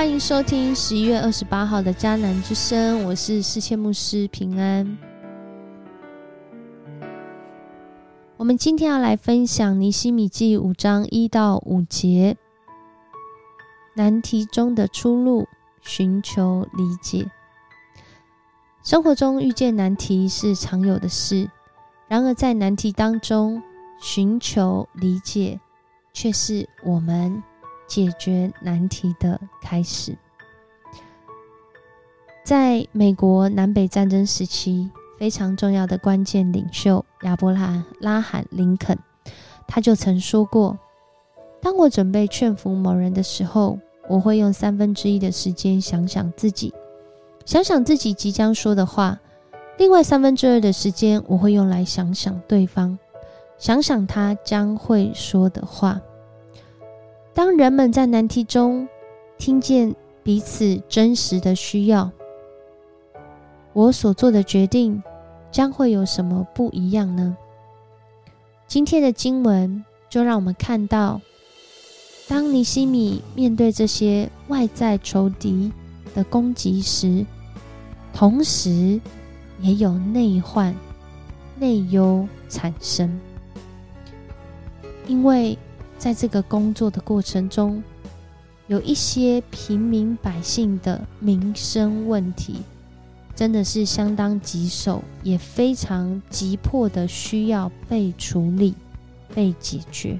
欢迎收听十一月二十八号的迦南之声，我是世谦牧师平安。我们今天要来分享尼西米记五章一到五节，难题中的出路，寻求理解。生活中遇见难题是常有的事，然而在难题当中寻求理解，却是我们。解决难题的开始，在美国南北战争时期，非常重要的关键领袖亚伯拉拉罕林肯，他就曾说过：“当我准备劝服某人的时候，我会用三分之一的时间想想自己，想想自己即将说的话；另外三分之二的时间，我会用来想想对方，想想他将会说的话。”当人们在难题中听见彼此真实的需要，我所做的决定将会有什么不一样呢？今天的经文就让我们看到，当尼西米面对这些外在仇敌的攻击时，同时也有内患、内忧产生，因为。在这个工作的过程中，有一些平民百姓的民生问题，真的是相当棘手，也非常急迫的需要被处理、被解决。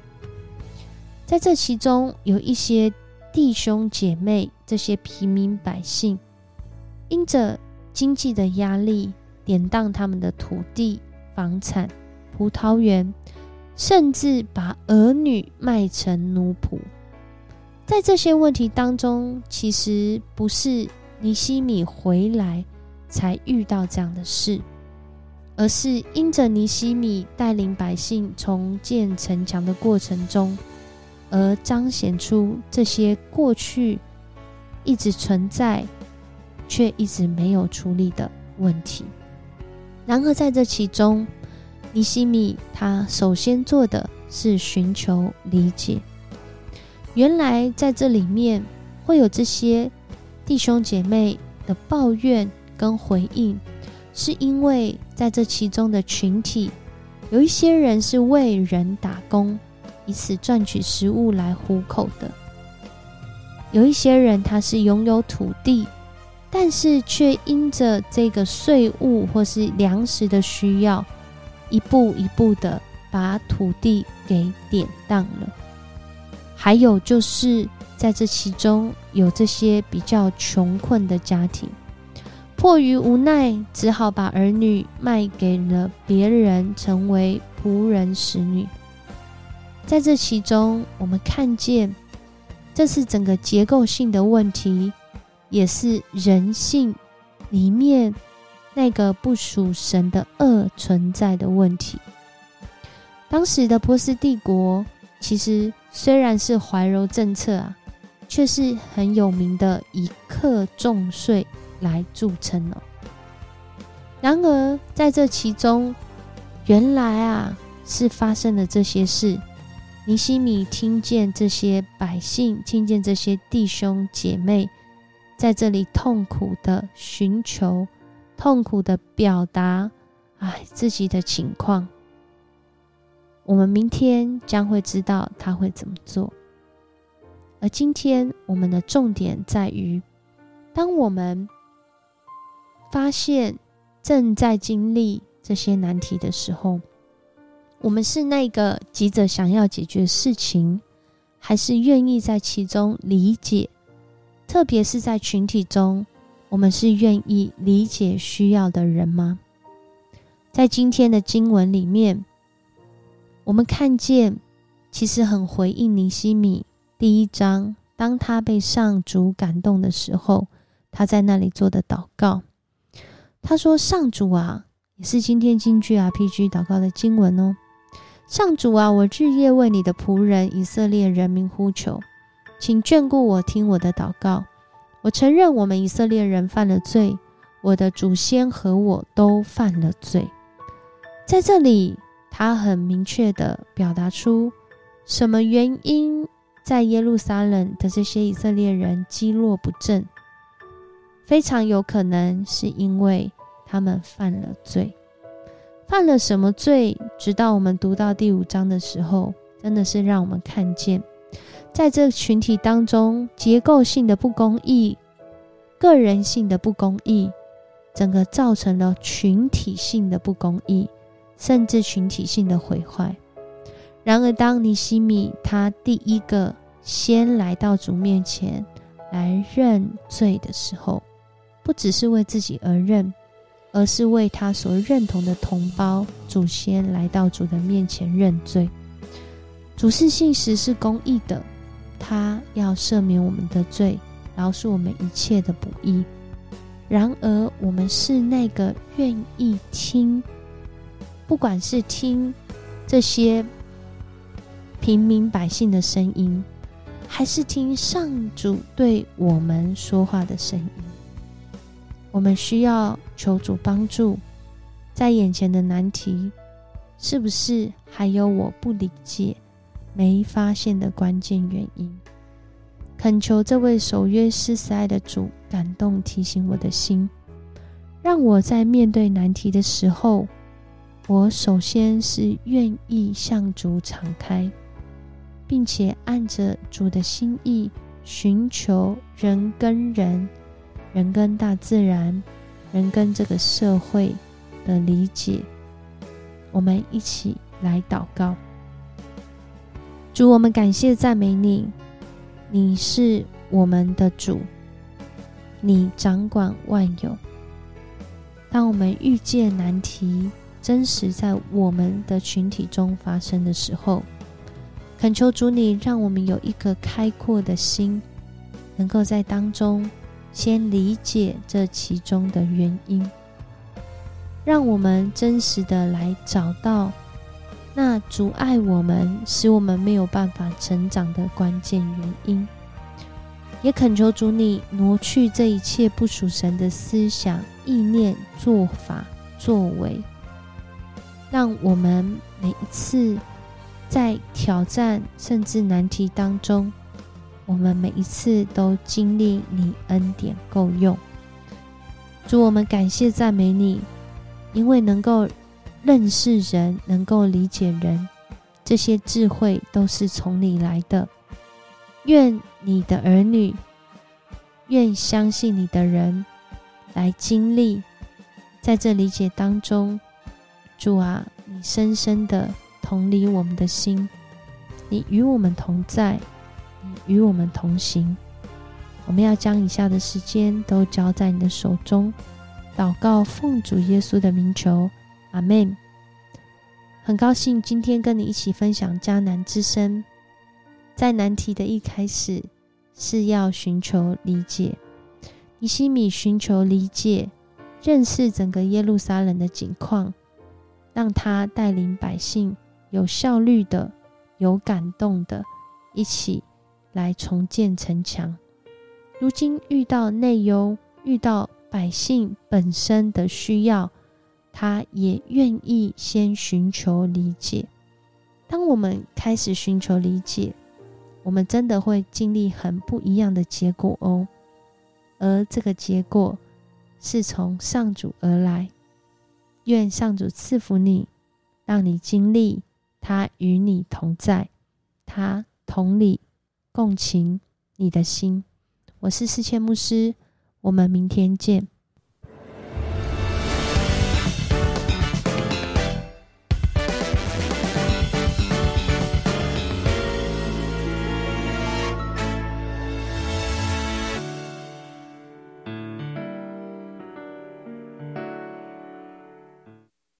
在这其中，有一些弟兄姐妹，这些平民百姓，因着经济的压力，典当他们的土地、房产、葡萄园。甚至把儿女卖成奴仆，在这些问题当中，其实不是尼西米回来才遇到这样的事，而是因着尼西米带领百姓重建城墙的过程中，而彰显出这些过去一直存在却一直没有处理的问题。然而在这其中，尼西米他首先做的是寻求理解。原来在这里面会有这些弟兄姐妹的抱怨跟回应，是因为在这其中的群体，有一些人是为人打工，以此赚取食物来糊口的；有一些人他是拥有土地，但是却因着这个税务或是粮食的需要。一步一步的把土地给典当了，还有就是在这其中有这些比较穷困的家庭，迫于无奈，只好把儿女卖给了别人，成为仆人使女。在这其中，我们看见这是整个结构性的问题，也是人性里面。那个不属神的恶存在的问题。当时的波斯帝国其实虽然是怀柔政策啊，却是很有名的以克重税来著称了。然而在这其中，原来啊是发生了这些事。尼西米听见这些百姓，听见这些弟兄姐妹在这里痛苦的寻求。痛苦的表达，哎，自己的情况。我们明天将会知道他会怎么做。而今天我们的重点在于，当我们发现正在经历这些难题的时候，我们是那个急着想要解决事情，还是愿意在其中理解？特别是在群体中。我们是愿意理解需要的人吗？在今天的经文里面，我们看见其实很回应尼西米第一章，当他被上主感动的时候，他在那里做的祷告。他说：“上主啊，也是今天京剧 RPG 祷告的经文哦。上主啊，我日夜为你的仆人以色列人民呼求，请眷顾我，听我的祷告。”我承认，我们以色列人犯了罪，我的祖先和我都犯了罪。在这里，他很明确的表达出什么原因在耶路撒冷的这些以色列人积落不振，非常有可能是因为他们犯了罪。犯了什么罪？直到我们读到第五章的时候，真的是让我们看见，在这群体当中，结构性的不公义、个人性的不公义，整个造成了群体性的不公义，甚至群体性的毁坏。然而，当尼西米他第一个先来到主面前来认罪的时候，不只是为自己而认。而是为他所认同的同胞、祖先来到主的面前认罪。主是信实，是公义的，他要赦免我们的罪，饶恕我们一切的不义。然而，我们是那个愿意听，不管是听这些平民百姓的声音，还是听上主对我们说话的声音。我们需要求主帮助，在眼前的难题，是不是还有我不理解、没发现的关键原因？恳求这位守约施慈爱的主感动提醒我的心，让我在面对难题的时候，我首先是愿意向主敞开，并且按着主的心意寻求人跟人。人跟大自然，人跟这个社会的理解，我们一起来祷告。主，我们感谢赞美你，你是我们的主，你掌管万有。当我们遇见难题，真实在我们的群体中发生的时候，恳求主你让我们有一颗开阔的心，能够在当中。先理解这其中的原因，让我们真实的来找到那阻碍我们、使我们没有办法成长的关键原因。也恳求主你挪去这一切不属神的思想、意念、做法、作为，让我们每一次在挑战甚至难题当中。我们每一次都经历你恩典够用，主我们感谢赞美你，因为能够认识人，能够理解人，这些智慧都是从你来的。愿你的儿女，愿相信你的人来经历，在这理解当中，主啊，你深深的同理我们的心，你与我们同在。与我们同行，我们要将以下的时间都交在你的手中，祷告奉主耶稣的名求，阿门。很高兴今天跟你一起分享迦南之声。在难题的一开始，是要寻求理解。尼西米寻求理解，认识整个耶路撒冷的景况，让他带领百姓有效率的、有感动的，一起。来重建城墙。如今遇到内忧，遇到百姓本身的需要，他也愿意先寻求理解。当我们开始寻求理解，我们真的会经历很不一样的结果哦。而这个结果是从上主而来。愿上主赐福你，让你经历他与你同在，他同理。共情你的心，我是世谦牧师，我们明天见。